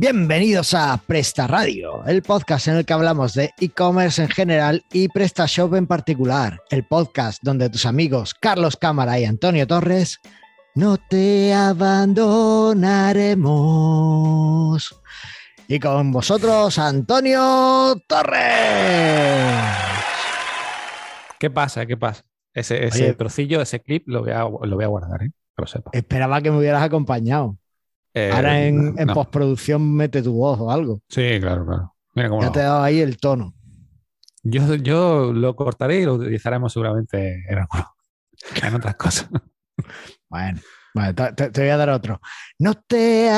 Bienvenidos a Presta Radio, el podcast en el que hablamos de e-commerce en general y PrestaShop en particular. El podcast donde tus amigos Carlos Cámara y Antonio Torres no te abandonaremos. Y con vosotros, Antonio Torres. ¿Qué pasa? ¿Qué pasa? Ese, ese Oye. trocillo, ese clip, lo voy a, lo voy a guardar, ¿eh? Que lo sepa. Esperaba que me hubieras acompañado. Eh, Ahora en, postproducción mete tu voz o algo. Sí, claro, claro. Mira cómo Ya lo te he dado ahí el tono. yo, yo lo cortaré y lo utilizaremos seguramente en, algo- en otras cosas. Bueno, bueno, te, voy a dar otro. No te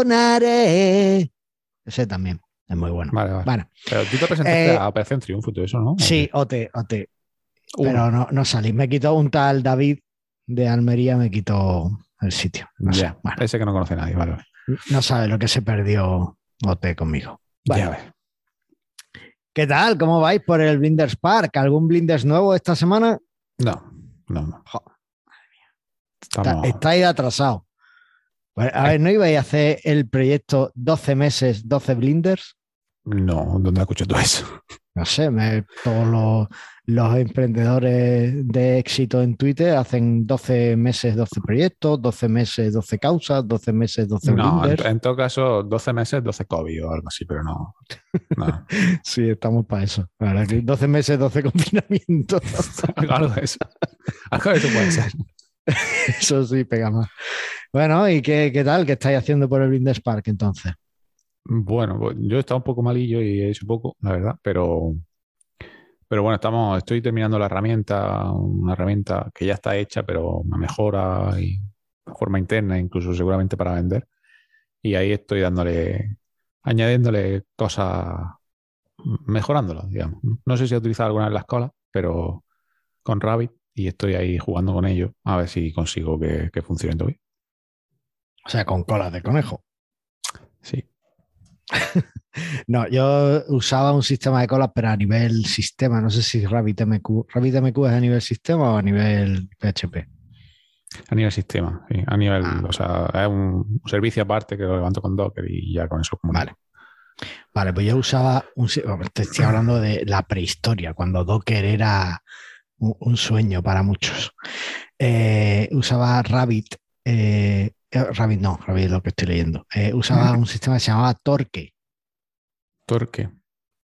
abandonaré. Ese también es muy bueno. Vale, vale. Bueno, Pero tú te presentaste Eh, a Operación Triunfo y todo eso, ¿no? ¿O sí? OT, OT. Uno. Pero no, no salí. Me quitó un tal David de Almería, me quitó el sitio. No, sé. Bueno, Ese que no conoce nadie, vale, vale. no sabe lo que se perdió OT conmigo. Bueno, Ya ves. ¿Qué tal? ¿Cómo vais por el Blinders Park? ¿Algún Blinders nuevo esta semana? No, no, no. Jo, Está- Estamos... estáis atrasados. Pues, a ver, ¿no ibais a hacer el proyecto 12 meses, 12 Blinders? No, ¿dónde escuchado tú eso? No sé, me- todos los, los emprendedores de éxito en Twitter hacen 12 meses, 12 proyectos, 12 meses, 12 causas, 12 meses, 12 No, en, en todo caso, 12 meses, 12 COVID o algo así, pero no. no. Sí, estamos para eso. Que 12 meses, 12 confinamientos. algo de eso. Algo de eso puede ser. Eso sí, pega más. Bueno, ¿y qué, qué tal? ¿Qué estáis haciendo por el Blinders Park entonces? Bueno, pues yo he estado un poco malillo y he hecho poco, la verdad, pero, pero bueno, estamos, estoy terminando la herramienta, una herramienta que ya está hecha, pero una mejora y de forma interna, incluso seguramente para vender. Y ahí estoy dándole, añadiéndole cosas, mejorándolas, digamos. No sé si he utilizado alguna en la escuela, pero con Rabbit y estoy ahí jugando con ello a ver si consigo que, que funcione todo bien. O sea, con colas de conejo. Sí. No, yo usaba un sistema de colas, pero a nivel sistema. No sé si RabbitMQ. ¿RabbitMQ es a nivel sistema o a nivel PHP? A nivel sistema, sí. A nivel, Ah. o sea, es un servicio aparte que lo levanto con Docker y ya con eso comunico. Vale. Vale, pues yo usaba un. Te estoy hablando de la prehistoria, cuando Docker era un, un sueño para muchos. Eh, usaba Rabbit. eh, eh, Rabbit no, Rabbit es lo que estoy leyendo. Eh, usaba un sistema que se llamaba Torque, Torque,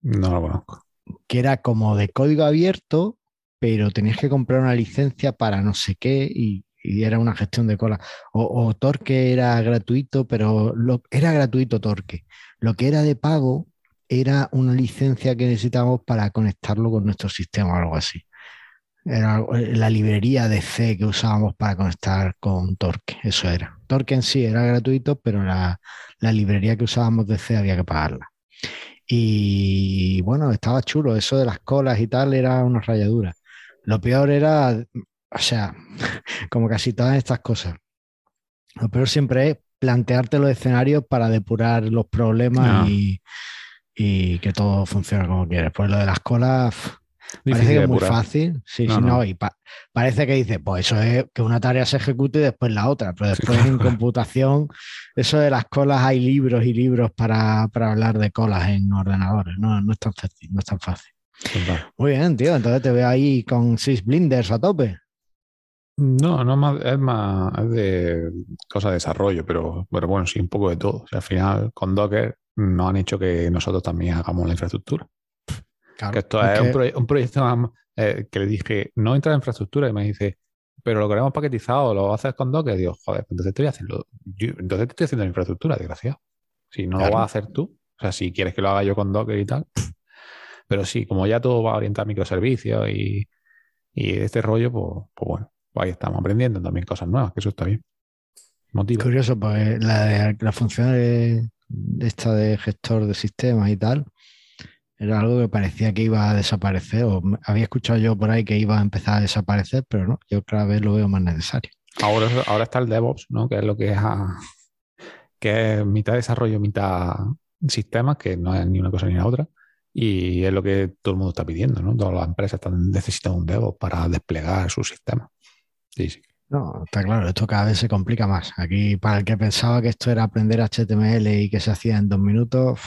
no lo conozco. que era como de código abierto, pero tenías que comprar una licencia para no sé qué y, era una gestión de cola. O, Torque era gratuito, pero lo, era gratuito Torque. Lo que era de pago era una licencia que necesitábamos para conectarlo con nuestro sistema o algo así. Era eh, la librería de C que usábamos para conectar con Torque, eso era. Torque en sí era gratuito, pero la, la librería que usábamos de C había que pagarla. Y bueno, estaba chulo, eso de las colas y tal era una rayadura. Lo peor era, o sea, como casi todas estas cosas, lo peor siempre es plantearte los escenarios para depurar los problemas y, y que todo funcione como quieres. Pues lo de las colas parece que es muy fácil. Sí, No, sí, no. no. Y pa- parece que dice, pues eso es que una tarea se ejecute y después la otra. Pero Sí, después claro, en computación, eso de las colas, hay libros y libros para, para hablar de colas en ordenadores. No, no es tan fácil, no es tan fácil. Muy bien, tío. Entonces te veo ahí con seis blinders a tope. No, no más, es más, es de cosas de desarrollo, pero, pero bueno, sí, un poco de todo. O sea, al final, con Docker nos han hecho que nosotros también hagamos la infraestructura. Claro, Que esto es un, proye- un proyecto más, eh, que le dije, no entra en infraestructura, y me dice, pero lo queremos paquetizado, lo haces con Docker. Digo, joder, pues entonces estoy haciendo, yo- entonces te estoy haciendo la infraestructura, desgraciado. Si no Claro. lo vas a hacer tú, o sea, si quieres que lo haga yo con Docker y tal. pff. Pero sí, como ya todo va a microservicios y, y este rollo, pues, pues bueno, pues ahí estamos aprendiendo también cosas nuevas, que eso está bien. Motiva. Curioso, pues la, la función de esta de gestor de sistemas y tal era algo que parecía que iba a desaparecer, o había escuchado yo por ahí que iba a empezar a desaparecer, pero no, yo cada vez lo veo más necesario. Ahora, ahora está el DevOps, ¿no? Que es lo que es, a- que es mitad desarrollo, mitad sistemas, que no es ni una cosa ni la otra. Y es lo que todo el mundo está pidiendo, ¿no? Todas las empresas están necesitando un DevOps para desplegar sus sistemas. Sí, sí. No, está claro, esto cada vez se complica más. Aquí, para el que pensaba que esto era aprender HTML y que se hacía en dos minutos,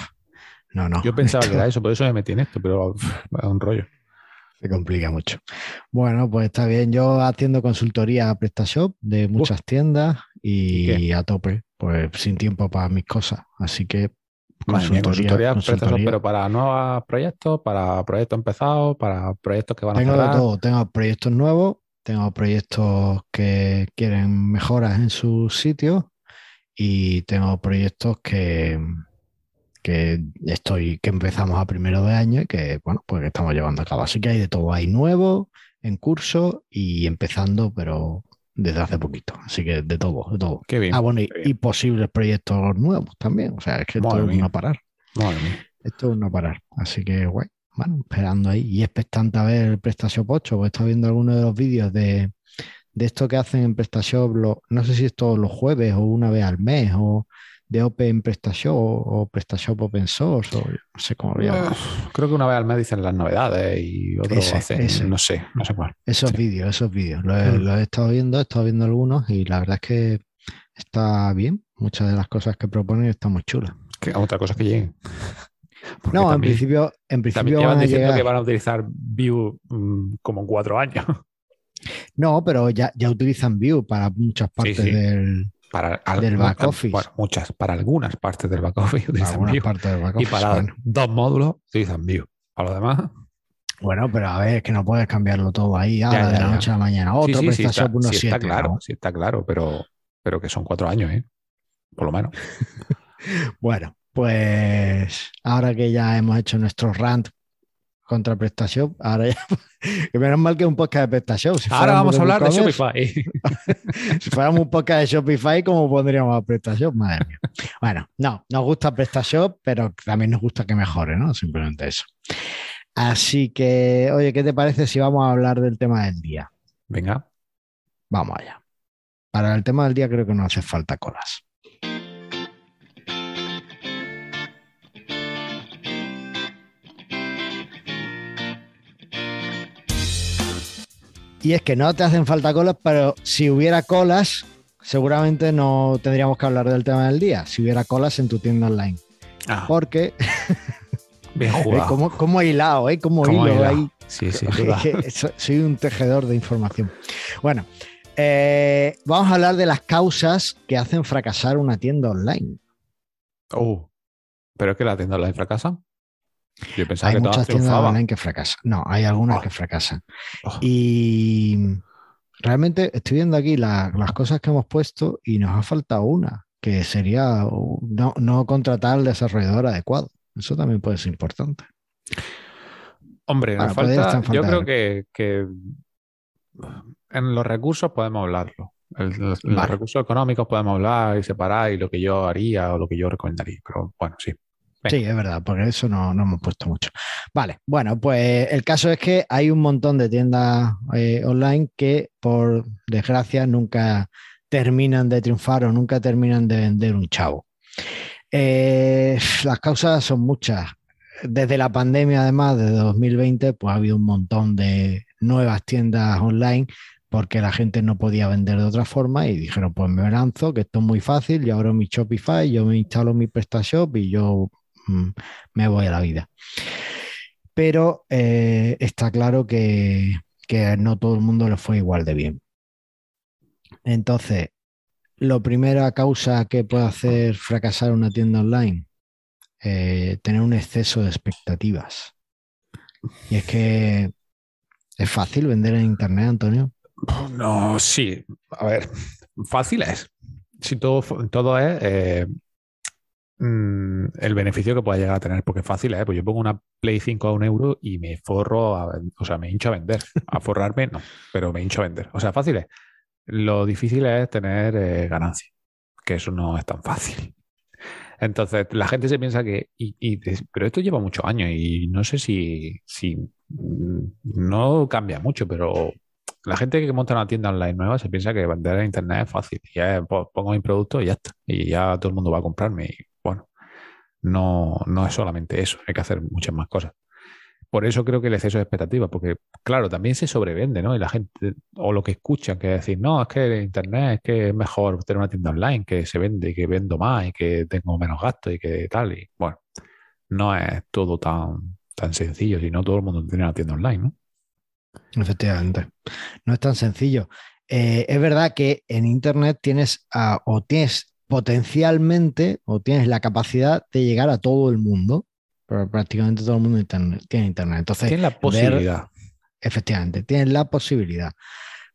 no, no. Yo pensaba esto que era eso, por eso me metí en esto, pero es un rollo. Se complica mucho. Bueno, pues está bien. Yo haciendo consultoría a PrestaShop de muchas tiendas ¿Y y a tope, pues sin tiempo para mis cosas. Así que consultoría, consultoría, PrestaShop, pero para nuevos proyectos, para proyectos empezados, para proyectos que van a Tengo de cerrar. todo. Tengo proyectos nuevos, tengo proyectos que quieren mejoras en sus sitios y tengo proyectos que, que estoy, que empezamos a primero de año y que, bueno, pues que estamos llevando a cabo. Así que hay de todo. Hay nuevo, en curso y empezando, pero desde hace poquito. Así que de todo, de todo. Qué bien. Ah, bueno, y, posibles proyectos nuevos también. O sea, es que esto es no parar. Madre mía. Esto es no parar. Así que, guay. Bueno, esperando ahí. Y expectante a ver el PrestaShop 8, porque he estado viendo algunos de los vídeos de, de esto que hacen en PrestaShop, lo- no sé si es todos los jueves o una vez al mes, o de Open PrestaShop o PrestaShop Open Source, o no sé cómo lo llaman. Uf, Creo que una vez al mes dicen las novedades y otro Ese, hacen, ese. no sé, no sé cuál. Esos Sí. vídeos, esos vídeos. Los he, Mm. los he estado viendo, he estado viendo algunos y la verdad es que está bien. Muchas de las cosas que proponen están muy chulas. Que otra cosa es que lleguen. Porque No, en también, principio, en también principio llevan van a diciendo llegar. que van a utilizar Vue mm, como en cuatro años. No, pero ya, ya utilizan Vue para muchas partes sí. del, Para al- Del back office. Bueno, muchas, para algunas partes del back office utilizan algunas del back Y office, para bueno. dos módulos utilizan Vue. Para lo demás, Bueno, pero a ver, es que no puedes cambiarlo todo ahí ah, Ya, de la ya. noche a la mañana. Otro sí, sí está, 1.7. está claro, ¿no? sí está claro, pero, pero que son cuatro años, ¿eh? Por lo menos. Bueno, pues ahora que ya hemos hecho nuestro rant contra PrestaShop, ahora ya. menos mal que es un podcast de PrestaShop. Si Ahora vamos a hablar de Shopify. Si fuéramos un podcast de Shopify, ¿cómo pondríamos a PrestaShop? Madre mía. Bueno, no, nos gusta PrestaShop, pero también nos gusta que mejore, ¿no? Simplemente eso. Así que, oye, ¿qué te parece si vamos a hablar del tema del día? Venga, Vamos allá. Para el tema del día creo que no hace falta colas. Y es que no te hacen falta colas, pero si hubiera colas, seguramente no tendríamos que hablar del tema del día. Si hubiera colas en tu tienda online. Ah, Porque, bien jugado. como, como hilado, ¿eh? Como Como hilo hilado. ahí. Sí, sí, Soy un tejedor de información. Bueno, eh, vamos a hablar de las causas que hacen fracasar una tienda online. Uh, pero es que la tienda online fracasa. Yo pensaba Hay que muchas tiendas online que fracasan. No, hay algunas Oh. que fracasan. Oh, Y realmente estoy viendo aquí la- las cosas que hemos puesto y nos ha faltado una, que sería no, no contratar al desarrollador adecuado. Eso también puede ser importante. Hombre, nos falta. Yo creo que, que en los recursos podemos hablarlo. El- los, los recursos económicos podemos hablar y separar y lo que yo haría o lo que yo recomendaría. Pero bueno, sí. Sí, es verdad, porque eso no, no hemos puesto mucho. Vale, bueno, pues el caso es que hay un montón de tiendas eh, online que, por desgracia, nunca terminan de triunfar o nunca terminan de vender un chavo. Eh, las causas son muchas. Desde la pandemia, además, desde 2020, pues ha habido un montón de nuevas tiendas online porque la gente no podía vender de otra forma y dijeron, pues me lanzo, que esto es muy fácil, yo abro mi Shopify, yo me instalo mi PrestaShop y yo mm, me voy a la vida. Pero eh, está claro que, que no todo el mundo le fue igual de bien. Entonces, lo primera causa que puede hacer fracasar una tienda online, eh, tener un exceso de expectativas. Y es que es fácil vender en Internet, Antonio. No, sí. A ver, fácil es. Si todo, todo es eh, mm, el beneficio que pueda llegar a tener, porque fácil es. Pues yo pongo una Play 5 a un euro y me forro, a o sea, me hincho a vender. A forrarme, no, pero me hincho a vender. O sea, fácil es. Lo difícil es tener eh, ganancia, que eso no es tan fácil. Entonces, la gente se piensa que, y, y pero esto lleva muchos años y no sé si, si mm, no cambia mucho, pero la gente que monta una tienda online nueva se piensa que vender en internet es fácil. Ya po- pongo mi producto y ya está. Y ya todo el mundo va a comprarme. Bueno, no, no es solamente eso, hay que hacer muchas más cosas. por eso creo que el exceso de expectativas, porque claro, también se sobrevende, ¿no? Y la gente, o lo que escuchan, que decir, no, es que Internet es que es mejor tener una tienda online, que se vende y que vendo más y que tengo menos gastos y que tal. Y bueno, no es todo tan, tan sencillo, sino todo el mundo tiene una tienda online, ¿no? Efectivamente. No es tan sencillo. Eh, es verdad que en Internet tienes o tienes potencialmente o tienes la capacidad de llegar a todo el mundo pero prácticamente todo el mundo tiene internet. Entonces, tiene la posibilidad. efectivamente, tienen la posibilidad.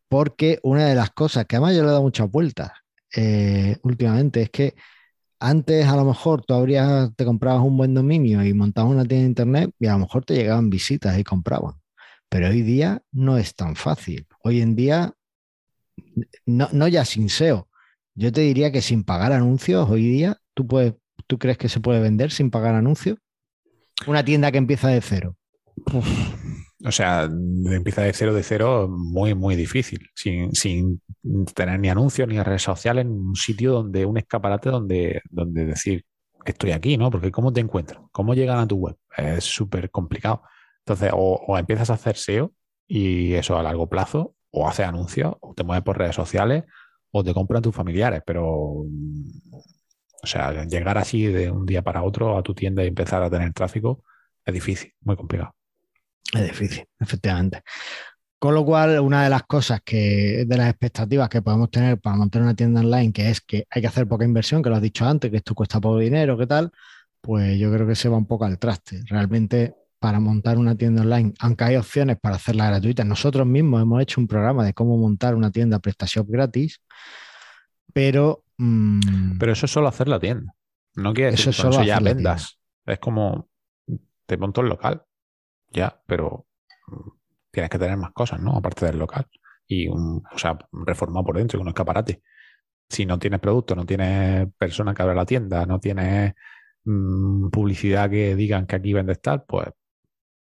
Porque una de las cosas que además yo le he dado muchas vueltas eh, últimamente es que antes a lo mejor tú habrías, te comprabas un buen dominio y montabas una tienda de internet y a lo mejor te llegaban visitas y compraban. Pero hoy día no es tan fácil. Hoy en día, no, no ya sin SEO, yo te diría que sin pagar anuncios, hoy día, ¿tú, puedes, ¿tú crees que se puede vender sin pagar anuncios? Una tienda que empieza de cero. o sea, empieza de cero, de cero, muy, muy difícil, sin, sin tener ni anuncios ni redes sociales en un sitio donde, un escaparate donde, donde decir, estoy aquí, ¿no? Porque ¿cómo te encuentran? ¿Cómo llegan a tu web? Es súper complicado. Entonces, o, empiezas a hacer SEO y eso a largo plazo, o haces anuncios, o te mueves por redes sociales, o te compran tus familiares, pero o sea, llegar así de un día para otro a tu tienda y empezar a tener tráfico es difícil, muy complicado. Es difícil, efectivamente. Con lo cual, una de las cosas que, de las expectativas que podemos tener para montar una tienda online, que es que hay que hacer poca inversión, que lo has dicho antes, que esto cuesta poco dinero, ¿qué tal? Pues yo creo que se va un poco al traste. Realmente, para montar una tienda online, aunque hay opciones para hacerla gratuita, nosotros mismos hemos hecho un programa de cómo montar una tienda PrestaShop gratis, pero Mm. Pero eso es solo hacer la tienda. No quiere decir eso ya vendas. Es como te monto el local. Ya, pero mm, tienes que tener más cosas, ¿no? Aparte del local. Y un, o sea, reformado por dentro, con un escaparate. Si no tienes producto, no tienes persona que abra la tienda, no tienes mm, publicidad que digan que aquí vendes tal, pues,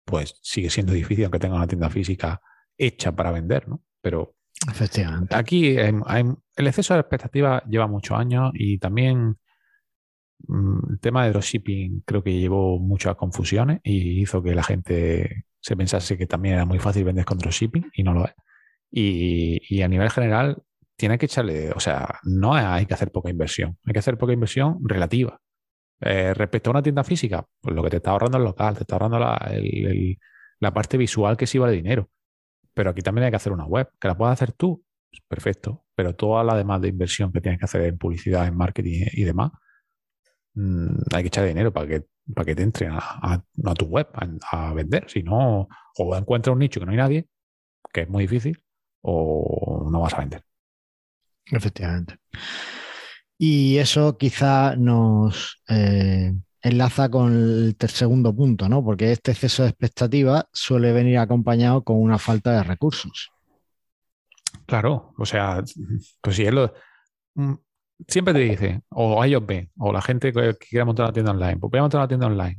pues sigue siendo difícil aunque tenga una tienda física hecha para vender, ¿no? Pero Efectivamente. Aquí el exceso de expectativas lleva muchos años y también mm, el tema de dropshipping creo que llevó muchas confusiones y hizo que la gente se pensase que también era muy fácil vender con dropshipping y no lo es. Y, a nivel general tiene que echarle, o sea, no hay que hacer poca inversión, hay que hacer poca inversión relativa. Eh, respecto a una tienda física, pues lo que te está ahorrando el local, te está ahorrando la, la parte visual que sí vale dinero. Pero aquí también hay que hacer una web, que la puedas hacer tú, pues perfecto, pero toda la demás de inversión que tienes que hacer en publicidad, en marketing y demás, mm, hay que echar dinero para que, para que te entren a, tu web a, vender. Si no, o encuentras un nicho que no hay nadie, que es muy difícil, o no vas a vender. Efectivamente. Y eso quizá nos, eh, enlaza con el segundo punto, ¿no? Porque este exceso de expectativa suele venir acompañado con una falta de recursos. Claro, o sea, pues si es lo. Mm, siempre te dice, o ellos ven, o la gente que quiere montar una tienda online, pues voy a montar una tienda online.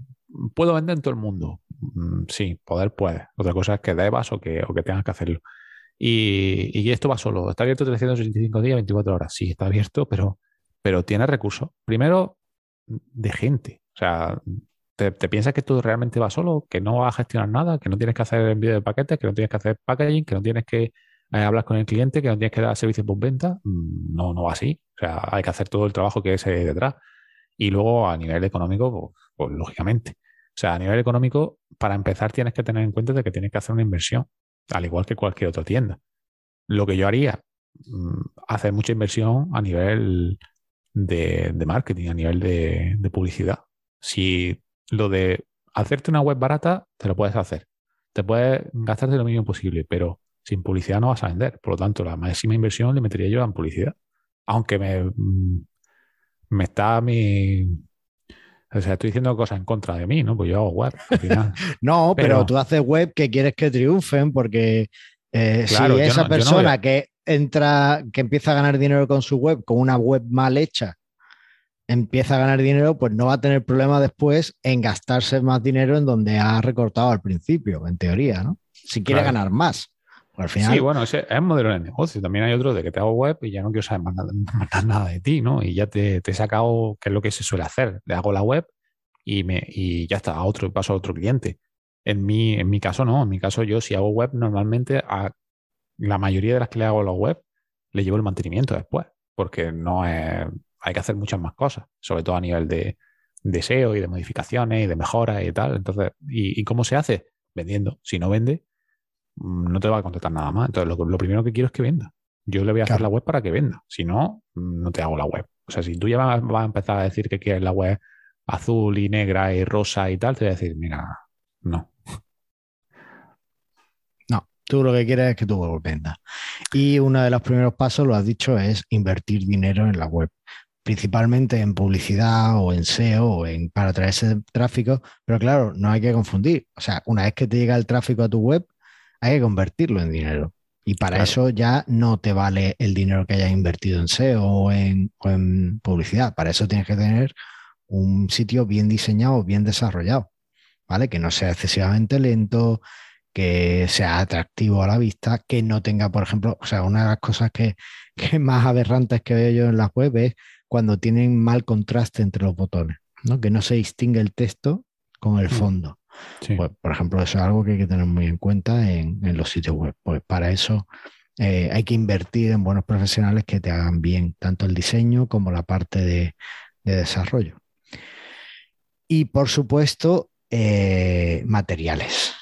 ¿Puedo vender en todo el mundo? Mm, sí, poder puede. Otra cosa es que debas o que, o que tengas que hacerlo. Y, y, esto va solo. Está abierto 365 días, 24 horas. Sí, está abierto, pero, pero tiene recursos. Primero, de gente. O sea, te, piensas que tú realmente vas solo, que no vas a gestionar nada, que no tienes que hacer envío de paquetes, que no tienes que hacer packaging, que no tienes que eh, hablar con el cliente, que no tienes que dar servicios por venta. Mm, no, no va así. O sea, hay que hacer todo el trabajo que es detrás. Y luego a nivel económico, pues, pues, lógicamente. O sea, a nivel económico, para empezar tienes que tener en cuenta de que tienes que hacer una inversión, al igual que cualquier otra tienda. Lo que yo haría, mm, hacer mucha inversión a nivel de, marketing, a nivel de publicidad. Si lo de hacerte una web barata, te lo puedes hacer. Te puedes gastarte lo mínimo posible, pero sin publicidad no vas a vender. Por lo tanto, la máxima inversión le metería yo en publicidad. Aunque me, mm, me está mi. O sea, estoy diciendo cosas en contra de mí, ¿no? Pues yo hago web al final. no, pero, tú haces web que quieres que triunfen, porque eh, si esa persona que entra, que empieza a ganar dinero con su web, con una web mal hecha, empieza a ganar dinero, pues no va a tener problema después en gastarse más dinero en donde ha recortado al principio, en teoría, ¿no? Si quiere ganar más. Al final... Sí, bueno, ese es un modelo de negocio. También hay otro de que te hago web y ya no quiero saber más nada, de ti, ¿no? Y ya te, he sacado qué es lo que se suele hacer. Le hago la web y, me, y ya está, a otro, paso a otro cliente. En mi, en mi caso no, en mi caso yo si hago web normalmente a la mayoría de las que le hago a la web le llevo el mantenimiento después, porque no es, hay que hacer muchas más cosas, sobre todo a nivel de, de SEO y de modificaciones y de mejoras y tal. Entonces, ¿y, cómo se hace? Vendiendo. Si no vende, mm, no te va a contratar nada más. Entonces, lo, primero que quiero es que venda. Yo le voy a hacer la web para que venda. Si no, mm, no te hago la web. O sea, si tú ya vas, a empezar a decir que quieres la web azul y negra y rosa y tal, te voy a decir, mira, no. Tú lo que quieres es que tu web venda. Y uno de los primeros pasos, lo has dicho, es invertir dinero en la web principalmente en publicidad o en SEO o en, para traer ese tráfico, pero claro, no hay que confundir. O sea, una vez que te llega el tráfico a tu web, hay que convertirlo en dinero. Y para eso ya no te vale el dinero que hayas invertido en SEO o en, en publicidad. Para eso tienes que tener un sitio bien diseñado, bien desarrollado, ¿vale? Que no sea excesivamente lento, que sea atractivo a la vista, que no tenga, por ejemplo, o sea, una de las cosas que, que más aberrantes que veo yo en las web es cuando tienen mal contraste entre los botones, ¿no? que no se distingue el texto con el mm. fondo. Pues, por ejemplo, eso es algo que hay que tener muy en cuenta en, los sitios web. Pues para eso eh, hay que invertir en buenos profesionales que te hagan bien tanto el diseño como la parte de, desarrollo. Y por supuesto, eh, materiales.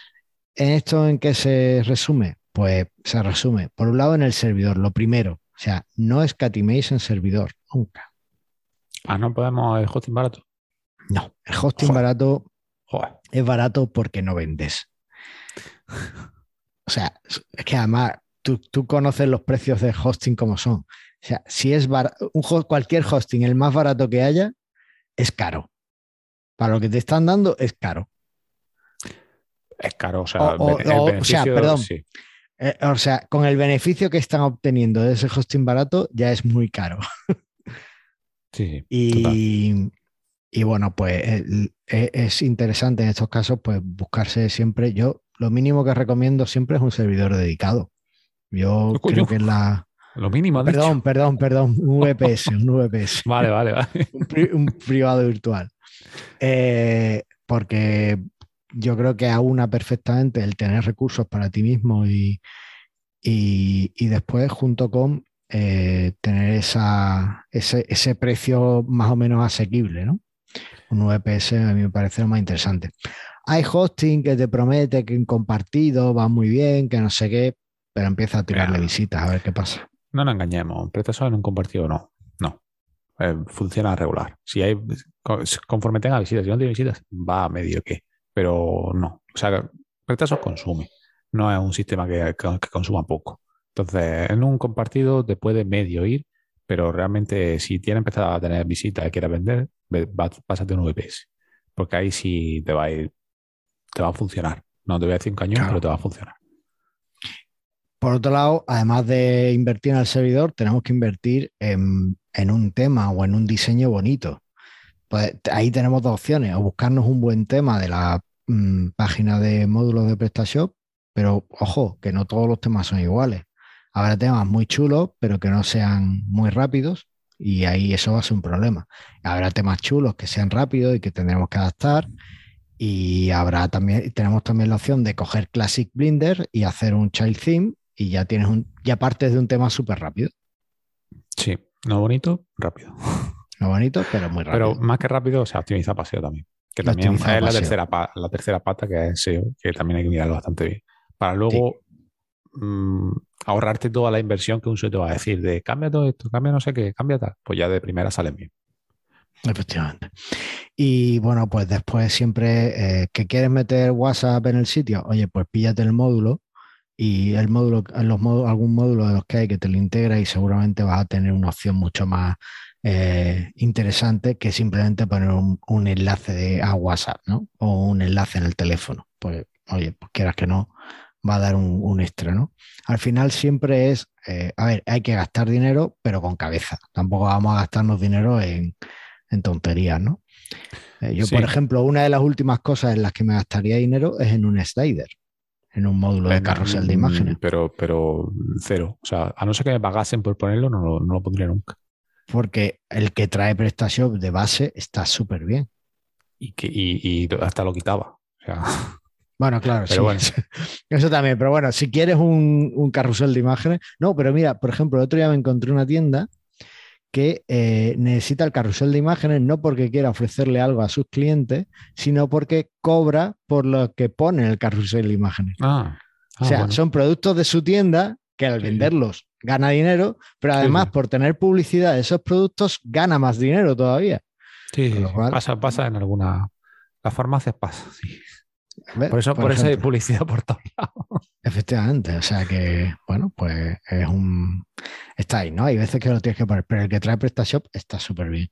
¿En esto en qué se resume? Pues se resume, por un lado, en el servidor. Lo primero, o sea, no escatiméis en servidor, nunca. Ah, no podemos el hosting barato. No, el hosting barato es barato porque no vendes. O sea, es que además tú, conoces los precios de hosting como son. O sea, si es un, cualquier hosting, el más barato que haya, es caro. Para lo que te están dando, es caro. Es caro, o sea, o, sea perdón. Eh, o sea, con el beneficio que están obteniendo de ese hosting barato, ya es muy caro. Sí, y, bueno, pues e, es interesante en estos casos pues buscarse siempre, yo lo mínimo que recomiendo siempre es un servidor dedicado. Yo creo que es la... Lo mínimo. Perdón, perdón, perdón, un VPS, un VPS. Vale, vale, vale. un, privado virtual. Eh, porque yo creo que aúna perfectamente el tener recursos para ti mismo y, y después junto con eh, tener esa, ese, precio más o menos asequible, ¿no? Un VPS a mí me parece lo más interesante. Hay hosting que te promete que en compartido va muy bien, que no sé qué, pero empieza a tirarle visitas a ver qué pasa. No nos engañemos, solo en un compartido no, no. Eh, funciona regular. Si hay, conforme tenga visitas, si no tiene visitas, va a medio que, pero no. O sea, Pretasos consume, no es un sistema que consuma poco. Entonces, en un compartido te puede medio ir, pero realmente si tiene empezado a tener visitas y quiere vender, pásate un VPS. Porque ahí sí te va a ir, te va a funcionar. No te voy a decir un cañón, pero te va a funcionar. Por otro lado, además de invertir en el servidor, tenemos que invertir en, un tema o en un diseño bonito. Pues ahí tenemos dos opciones, o buscarnos un buen tema de la mm, página de módulos de PrestaShop, pero ojo, que no todos los temas son iguales. Habrá temas muy chulos, pero que no sean muy rápidos y ahí eso va a ser un problema. Habrá temas chulos que sean rápidos y que tendremos que adaptar y habrá también, tenemos también la opción de coger Classic Blender y hacer un child theme y ya tienes un, ya partes de un tema súper rápido. Sí, no bonito, rápido. No bonito, pero muy rápido. Pero más que rápido, se optimiza paseo también. Que también es la tercera, la tercera pata que es SEO, que también hay que mirarlo bastante bien. Para luego Mm, ahorrarte toda la inversión que un SEO te va a decir de cambia todo esto, cambia no sé qué, cambia tal, pues ya de primera salen bien. Efectivamente. Y bueno, pues después siempre eh, que quieres meter WhatsApp en el sitio, oye, pues píllate el módulo y el módulo, los algún módulo de los que hay que te lo integra y seguramente vas a tener una opción mucho más eh, interesante que simplemente poner un, un, enlace de, a WhatsApp, ¿no? O un enlace en el teléfono. Pues, oye, pues quieras que no, va a dar un, extra, ¿no? Al final siempre es, eh, a ver, hay que gastar dinero, pero con cabeza. Tampoco vamos a gastarnos dinero en, tonterías, ¿no? Eh, yo, por ejemplo, una de las últimas cosas en las que me gastaría dinero es en un slider, en un módulo de carrusel de imágenes. Pero, pero cero. O sea, a no ser que me pagasen por ponerlo, no, lo pondría nunca. Porque el que trae PrestaShop de base está súper bien. Y, que, y, hasta lo quitaba. O sea. Bueno, claro, Pero sí. bueno. Eso también, pero bueno, si quieres un, un carrusel de imágenes. No, pero mira, por ejemplo, el otro día me encontré una tienda que eh, necesita el carrusel de imágenes no porque quiera ofrecerle algo a sus clientes, sino porque cobra por lo que pone en el carrusel de imágenes. Ah, o ah, sea, bueno. son productos de su tienda que al venderlos gana dinero, pero además sí. por tener publicidad de esos productos gana más dinero todavía. Sí, cual- Pasa, pasa en alguna. Las farmacias pasa, sí. ¿Ves? Por eso, por, eso hay publicidad por todos lados. Efectivamente, o sea que, bueno, pues es un... Está ahí, ¿no? Hay veces que lo tienes que poner, pero el que trae PrestaShop está súper bien.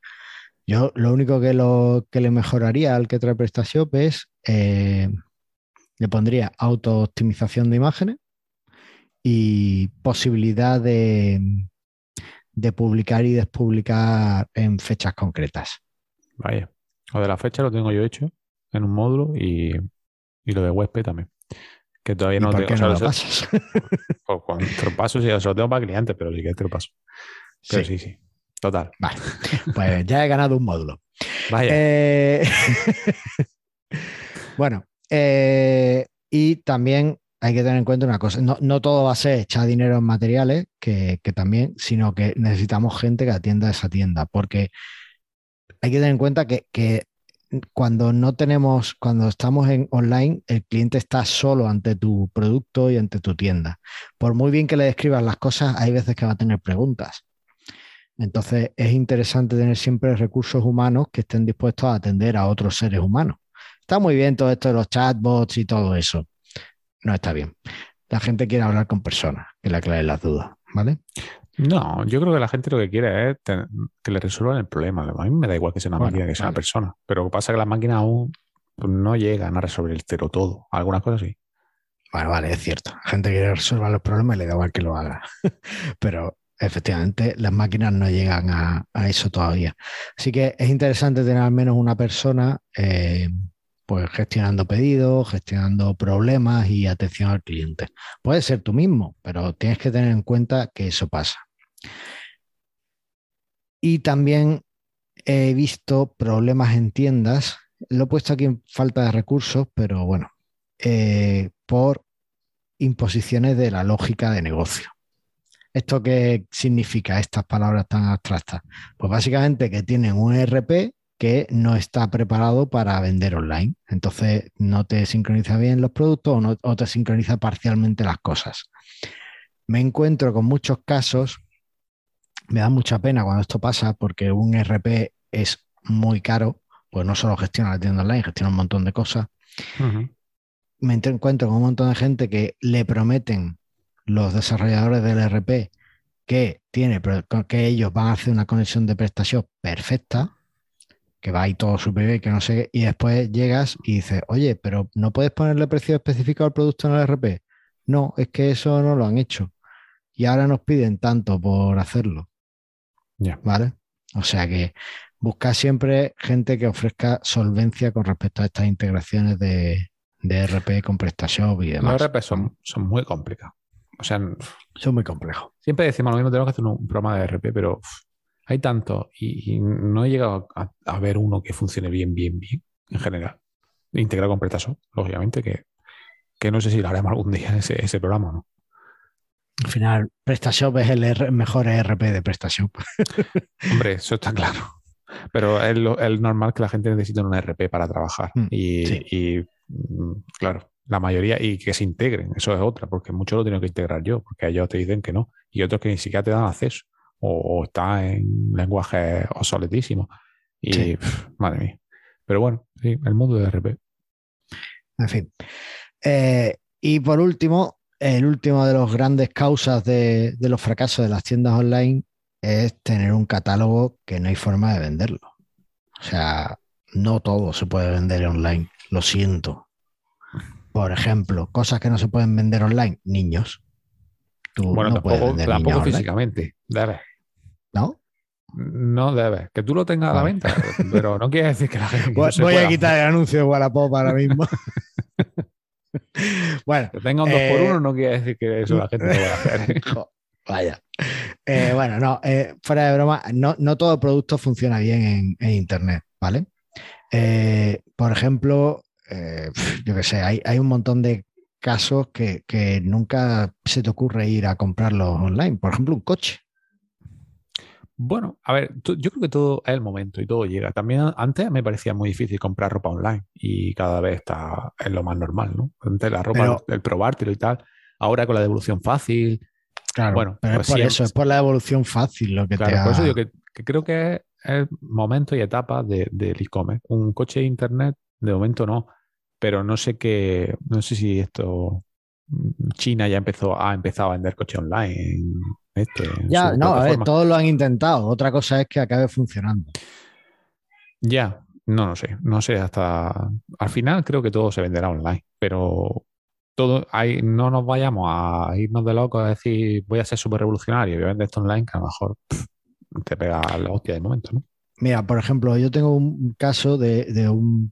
Yo lo único que, lo, que le mejoraría al que trae PrestaShop es, eh, le pondría auto-optimización de imágenes y posibilidad de, de publicar y despublicar en fechas concretas. Vaya. Lo de la fecha lo tengo yo hecho en un módulo y, y lo de WebP también. Que todavía ¿Y no por tengo. qué o sea, no lo eso- pasas? Pues con te lo paso, sí, se lo tengo para clientes, pero sí que te lo paso. Pero Sí. sí, sí. Total. Vale, pues ya he ganado un módulo. Vaya. Eh, bueno, eh, y también hay que tener en cuenta una cosa, no, todo va a ser echar dinero en materiales, que, que también, sino que necesitamos gente que atienda esa tienda, porque hay que tener en cuenta que, que cuando no tenemos, cuando estamos en online, el cliente está solo ante tu producto y ante tu tienda. Por muy bien que le describas las cosas, hay veces que va a tener preguntas. Entonces es interesante tener siempre recursos humanos que estén dispuestos a atender a otros seres humanos. Está muy bien todo esto de los chatbots y todo eso. No está bien. La gente quiere hablar con personas que le aclaren las dudas, ¿vale? No, yo creo que la gente lo que quiere es que le resuelvan el problema. A mí me da igual que sea una Bueno, máquina que sea una persona. Pero lo que pasa es que las máquinas aún pues, no llegan a resolver el cero todo. Algunas cosas sí. Bueno, vale, es cierto. La gente quiere resolver los problemas y le da igual que lo haga. Pero efectivamente las máquinas no llegan a, a eso todavía. Así que es interesante tener al menos una persona eh, pues gestionando pedidos, gestionando problemas y atención al cliente. Puede ser tú mismo, pero tienes que tener en cuenta que eso pasa. Y también he visto problemas en tiendas. Lo he puesto aquí en falta de recursos, pero bueno, eh, por imposiciones de la lógica de negocio. ¿Esto qué significa, estas palabras tan abstractas? Pues básicamente que tienen un ERP que no está preparado para vender online. Entonces no te sincroniza bien los productos o, no, o te sincroniza parcialmente las cosas. Me encuentro con muchos casos, me da mucha pena cuando esto pasa porque un ERP es muy caro, pues no solo gestiona la tienda online, gestiona un montón de cosas. Me encuentro con un montón de gente que le prometen los desarrolladores del RP que, tiene, que ellos van a hacer una conexión de prestación perfecta, que va ahí todo súper bien, que no sé y después llegas y dices, oye, pero ¿no puedes ponerle precio específico al producto en el RP? No, es que eso no lo han hecho. Y ahora nos piden tanto por hacerlo. Ya. ¿Vale? O sea que busca siempre gente que ofrezca solvencia con respecto a estas integraciones de, de RP con PrestaShop y demás. Los RP son, son muy complicados. O sea, Son muy complejos. siempre decimos lo mismo, tenemos que hacer un, programa de RP, pero hay tanto y, y no he llegado a, a ver uno que funcione bien, bien, bien, en general. Integrado con PrestaShop, lógicamente, que, que no sé si lo haremos algún día ese, ese programa o no. Al final, PrestaShop es el R- mejor ERP de PrestaShop. Hombre, eso está claro. Pero es, lo- es normal que la gente necesite un RP para trabajar. Mm, y, sí. y, mm, claro, la mayoría, y que se integren, eso es otra, porque muchos lo tengo que integrar yo, porque ellos te dicen que no, y otros que ni siquiera te dan acceso, o, o está en lenguaje obsoletísimo. Y Sí. pf, madre mía. Pero bueno, sí, el mundo de RP. En fin. Eh, y por último, el último de los grandes causas de, de los fracasos de las tiendas online es tener un catálogo que no hay forma de venderlo. O sea, no todo se puede vender online. Lo siento. Por ejemplo, cosas que no se pueden vender online, niños. Tú Bueno, no puedes tampoco, vender tampoco niños físicamente. Debes. ¿No? No debes. Que tú lo tengas a la venta, pero no quiere decir que la gente. Voy, no se voy a quitar el anuncio de Wallapop ahora mismo. bueno, Que tenga un 2 por Eh, 1 no quiere decir que eso la gente lo vaya a hacer. Vaya. Eh, bueno, no, eh, fuera de broma, no, no todo producto funciona bien en, en Internet, ¿vale? Eh, por ejemplo, yo qué sé, hay, hay un montón de casos que, que nunca se te ocurre ir a comprarlos online. Por ejemplo, un coche. Bueno, a ver, yo creo que todo es el momento y todo llega. También antes me parecía muy difícil comprar ropa online y cada vez está es lo más normal, ¿no? Antes la ropa, Pero- el probártelo y tal. Ahora con la devolución fácil. Claro, Bueno, pero pues es por siempre- eso, es por la evolución fácil lo que Claro, te ha... por eso digo que, que creo que es el momento y etapa de- del e-commerce. Un coche de internet, de momento no, pero no sé qué, no sé si esto mm, China ya empezó, ha empezado a vender coches online. Este, Ya, no, a ver, todos lo han intentado. Otra cosa es que acabe funcionando. Ya, no lo sé, no sé hasta al final creo que todo se venderá online, pero todo ahí no nos vayamos a irnos de locos a decir voy a ser súper revolucionario y voy a vender esto online, que a lo mejor pff, te pega la hostia de momento, ¿no? Mira, por ejemplo, yo tengo un caso de, de un,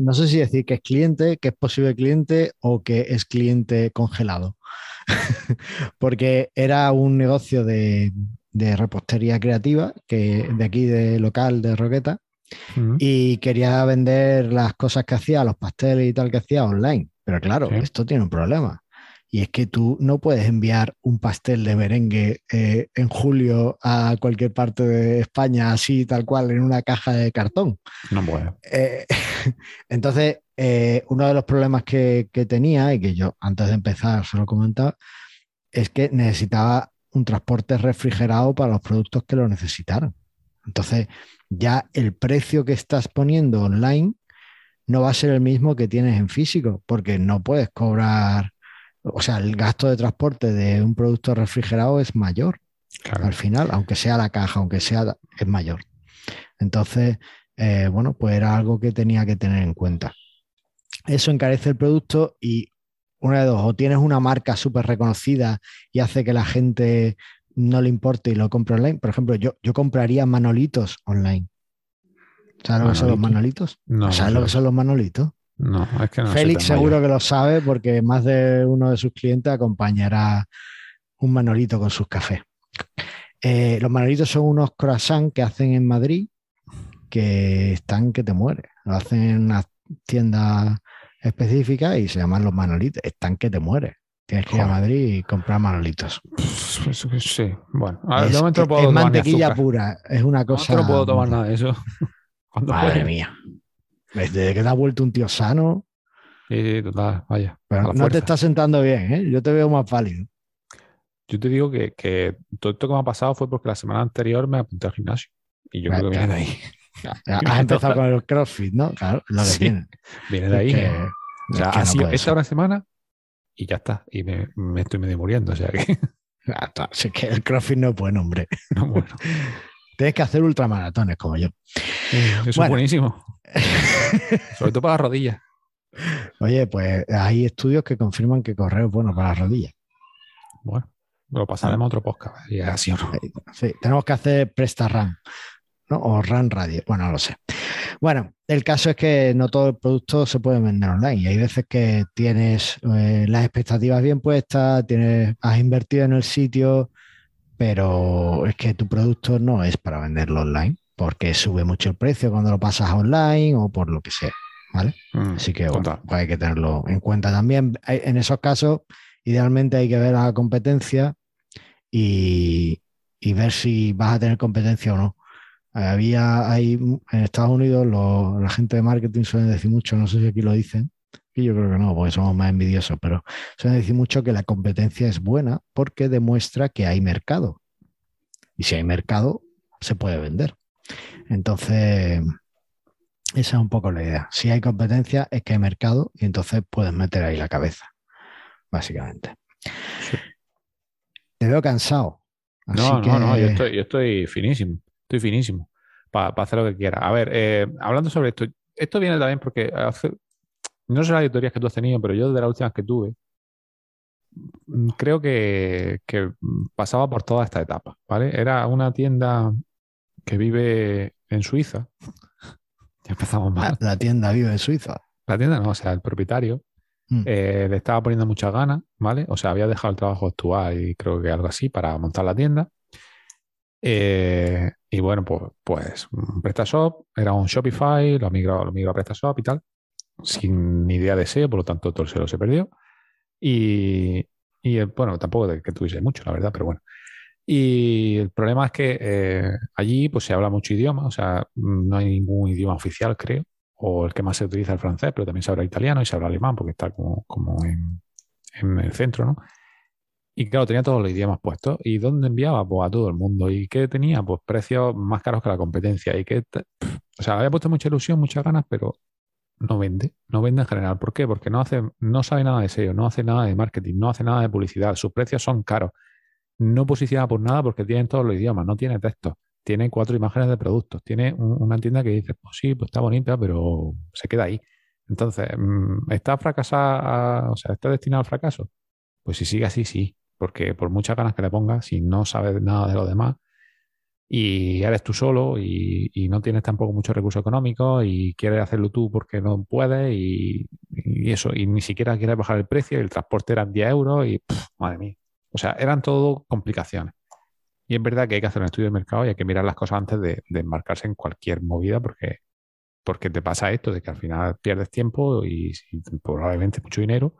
no sé si decir que es cliente, que es posible cliente o que es cliente congelado. Porque era un negocio de, de repostería creativa que de aquí de local de Roqueta y quería vender las cosas que hacía, los pasteles y tal que hacía online. Pero claro, Sí. esto tiene un problema. Y es que tú no puedes enviar un pastel de merengue eh, en julio a cualquier parte de España así, tal cual, en una caja de cartón. No puede. Eh, entonces, eh, uno de los problemas que, que tenía, y que yo antes de empezar se lo comentaba, es que necesitaba un transporte refrigerado para los productos que lo necesitaran. Entonces, ya el precio que estás poniendo online no va a ser el mismo que tienes en físico, porque no puedes cobrar, o sea, el gasto de transporte de un producto refrigerado es mayor Claro. al final, aunque sea la caja, aunque sea, es mayor. Entonces, eh, bueno, pues era algo que tenía que tener en cuenta. Eso encarece el producto y una de dos, o tienes una marca súper reconocida y hace que la gente no le importe y lo compre online. Por ejemplo, yo, yo compraría manolitos online. ¿Sabes lo que son los manolitos? No, ¿Sabes no lo que son los manolitos? No, es que no Félix seguro mayor. que lo sabe porque más de uno de sus clientes acompañará un manolito con sus cafés. Eh, los manolitos son unos croissants que hacen en Madrid que están que te mueres. Lo hacen en una tienda específica y se llaman los manolitos. Están que te mueres. Tienes que ir a. Madrid y comprar manolitos. Sí, bueno. A ver, Es, no puedo es mantequilla pura. Es una cosa. no puedo tomar nada de eso. Madre mía. Desde que te has vuelto un tío sano, Sí, sí, total, vaya. pero no te fuerza. está sentando bien, ¿eh? Yo te veo más pálido. Yo te digo que, que todo esto que me ha pasado fue porque la semana anterior me apunté al gimnasio. Y yo creo que ahí. Has empezado con el CrossFit, ¿no? Claro, lo que Sí. tiene. Viene de ahí. Es que- ¿eh? O sea, es que ha sido esta una semana y ya está. Y me, me estoy medio muriendo. O sea que. Si es que el CrossFit no es buen hombre. no, bueno. Tienes que hacer ultramaratones como yo. Eso Bueno. es buenísimo. Sobre todo para las rodillas. Oye, pues hay estudios que confirman que correr es bueno para las rodillas. Bueno, lo pasaremos a otro podcast. Así. Sí, tenemos que hacer Presta Run, ¿no? O Run Radio. Bueno, no lo sé. Bueno, el caso es que no todo el producto se puede vender online. Y hay veces que tienes eh, las expectativas bien puestas, tienes, has invertido en el sitio, pero es que tu producto no es para venderlo online, porque sube mucho el precio cuando lo pasas online o por lo que sea. ¿Vale? Mm, Así que bueno, pues hay que tenerlo en cuenta también. En esos casos, idealmente hay que ver a la competencia y, y ver si vas a tener competencia o no. Había hay en Estados Unidos la gente de marketing suelen decir mucho, no sé si aquí lo dicen, y yo creo que no, porque somos más envidiosos, pero suelen decir mucho que la competencia es buena porque demuestra que hay mercado. Y si hay mercado, se puede vender. Entonces, esa es un poco la idea. Si hay competencia, es que hay mercado y entonces puedes meter ahí la cabeza, básicamente. Sí. Te veo cansado. Así No, que, no, no, yo estoy, yo estoy finísimo, estoy finísimo para hacer lo que quiera. A ver, eh, hablando sobre esto, esto viene también porque hace- no sé las auditorías que tú has tenido, pero yo desde las últimas que tuve, mm, creo que, que pasaba por toda esta etapa, ¿vale? Era una tienda que vive en Suiza. Ya empezamos la, mal. la tienda vive en Suiza. La tienda no, o sea, el propietario Mm. eh, le estaba poniendo muchas ganas, ¿vale? O sea, había dejado el trabajo actual y creo que algo así para montar la tienda. Eh, y bueno, pues, pues un PrestaShop, era un Shopify, lo migró, lo migró a PrestaShop y tal. sin idea de SEO, por lo tanto todo el SEO se perdió. Y, y eh, bueno, tampoco de que tuviese mucho, la verdad, pero bueno. Y el problema es que eh, allí pues se habla mucho idioma, o sea, no hay ningún idioma oficial, creo, o el que más se utiliza el francés, pero también se habla italiano y se habla alemán porque está como, como en, en el centro, ¿no? Y claro, tenía todos los idiomas puestos. ¿Y dónde enviaba? Pues a todo el mundo. ¿Y qué tenía? Pues precios más caros que la competencia. Y que, o sea, había puesto mucha ilusión, muchas ganas, pero no vende. No vende en general. ¿Por qué? Porque no hace, no sabe nada de SEO, no hace nada de marketing, no hace nada de publicidad. Sus precios son caros. No posiciona por nada porque tienen todos los idiomas, no tiene texto. Tiene cuatro imágenes de productos. Tiene una tienda que dice, pues sí, pues está bonita, pero se queda ahí. Entonces, mm, ¿está fracasada, o sea, está destinado al fracaso? Pues si sigue así, sí porque por muchas ganas que le pongas, si no sabes nada de lo demás y eres tú solo y, no tienes tampoco muchos recursos económicos y quieres hacerlo tú porque no puedes y, eso, y ni siquiera quieres bajar el precio y el transporte eran 10 euros y madre mía. O sea, eran todo complicaciones. Y es verdad que hay que hacer un estudio de mercado y hay que mirar las cosas antes de, de embarcarse en cualquier movida porque, porque te pasa esto de que al final pierdes tiempo y probablemente mucho dinero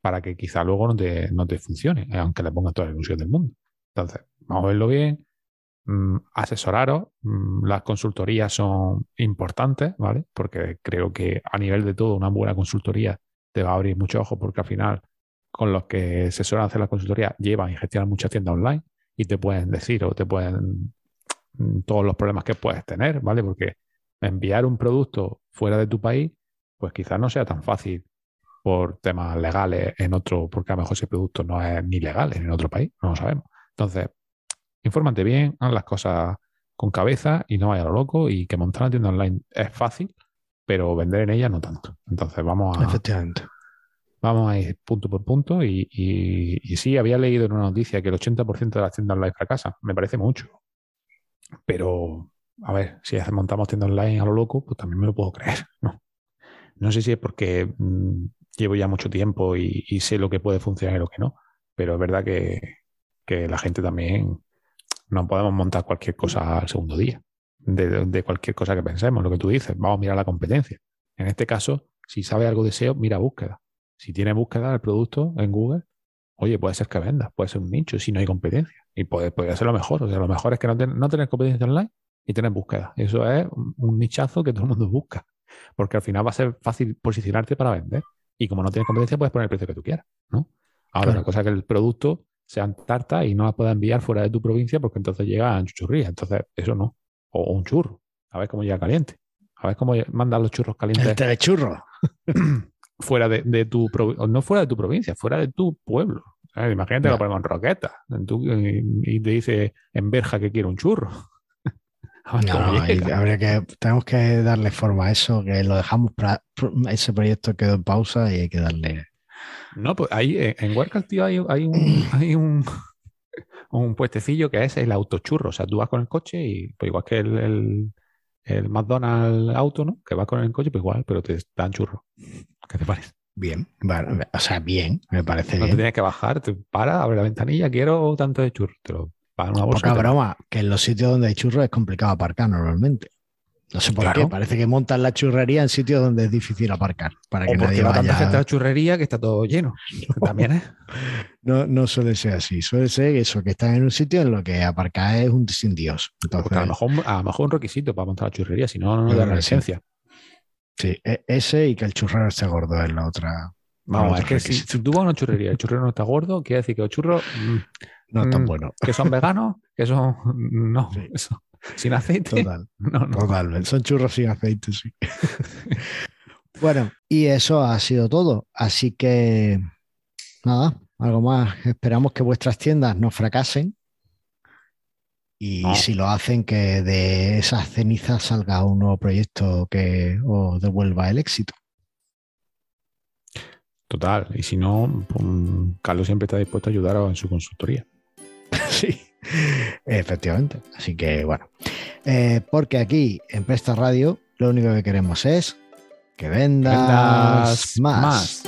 para que quizá luego no te, no te funcione, aunque le pongas toda la ilusión del mundo. Entonces, vamos a verlo bien, mm, asesoraros, mm, las consultorías son importantes, ¿vale? Porque creo que a nivel de todo, una buena consultoría te va a abrir muchos ojos porque al final con los que se suelen hacer las consultorías llevan y gestionan muchas tiendas online y te pueden decir o te pueden mm, todos los problemas que puedes tener, ¿vale? Porque enviar un producto fuera de tu país, pues quizás no sea tan fácil por temas legales en otro, porque a lo mejor ese producto no es ni legal en otro país, no lo sabemos. Entonces, infórmate bien, haz las cosas con cabeza y no vaya a lo loco y que montar una tienda online es fácil, pero vender en ella no tanto. Entonces, vamos a... Efectivamente. Vamos a ir punto por punto y, y, sí, había leído en una noticia que el 80% de las tiendas online fracasan. Me parece mucho. Pero, a ver, si montamos tiendas online a lo loco, pues también me lo puedo creer, ¿no? No sé si es porque mm, llevo ya mucho tiempo y, sé lo que puede funcionar y lo que no, pero es verdad que, la gente también no podemos montar cualquier cosa al segundo día, de, cualquier cosa que pensemos, lo que tú dices, vamos a mirar la competencia. En este caso, si sabe algo de SEO, mira búsqueda. Si tiene búsqueda del producto en Google, oye, puede ser que venda, puede ser un nicho si no hay competencia. Y puede, ser lo mejor. O sea, lo mejor es que no, no tener competencia online y tener búsqueda. Eso es un nichazo que todo el mundo busca. Porque al final va a ser fácil posicionarte para vender. Y como no tienes competencia, puedes poner el precio que tú quieras, ¿no? Ahora, la cosa es que el producto sea tarta y no la pueda enviar fuera de tu provincia porque entonces llega a chuchurría. Entonces, eso no. O un churro. A ver cómo llega caliente. A ver cómo mandan los churros calientes. El telechurro. fuera de, tu no fuera de tu provincia, fuera de tu pueblo. Imagínate que lo ponemos en roqueta y, te dice en verja que quiere un churro. No, habría que, tenemos que darle forma a eso, que lo dejamos para ese proyecto quedó en pausa y hay que darle. No, pues ahí eh, en Huerca, tío, hay, hay, un, hay un, un, puestecillo que es el autochurro. O sea, tú vas con el coche y, pues igual que el, el, el McDonald's auto, ¿no? Que vas con el coche, pues igual, pero te dan churro. ¿Qué te parece? Bien, o sea, bien, me parece bien. No te tienes que bajar, te para, abre la ventanilla, quiero tanto de churro, te lo una Poca broma, que en los sitios donde hay churros es complicado aparcar normalmente. No sé por qué, parece que montan la churrería en sitios donde es difícil aparcar. Para que nadie vaya... tanta gente a la churrería que está todo lleno. También es. No, no suele ser así. Suele ser eso, que están en un sitio en lo que aparcar es un sin Dios. Entonces, a, lo mejor, a lo mejor un requisito para montar la churrería, si no, no, da la licencia. Sí. E, ese y que el churrero esté gordo es la otra. Vamos, es que si, tú vas a una churrería y el churrero no está gordo, quiere decir que el churro mm, no es tan mm, bueno. Que son veganos, que son. No, eso. Sin aceite. Total. No, no. Totalmente. Son churros sin aceite, sí. bueno, y eso ha sido todo. Así que. Nada, algo más. Esperamos que vuestras tiendas no fracasen. Y si lo hacen, que de esas cenizas salga un nuevo proyecto que os devuelva el éxito. Total, y si no, pues, Carlos siempre está dispuesto a ayudar en su consultoría. Sí, efectivamente. Así que bueno, eh, porque aquí en Presta Radio lo único que queremos es que vendas, más.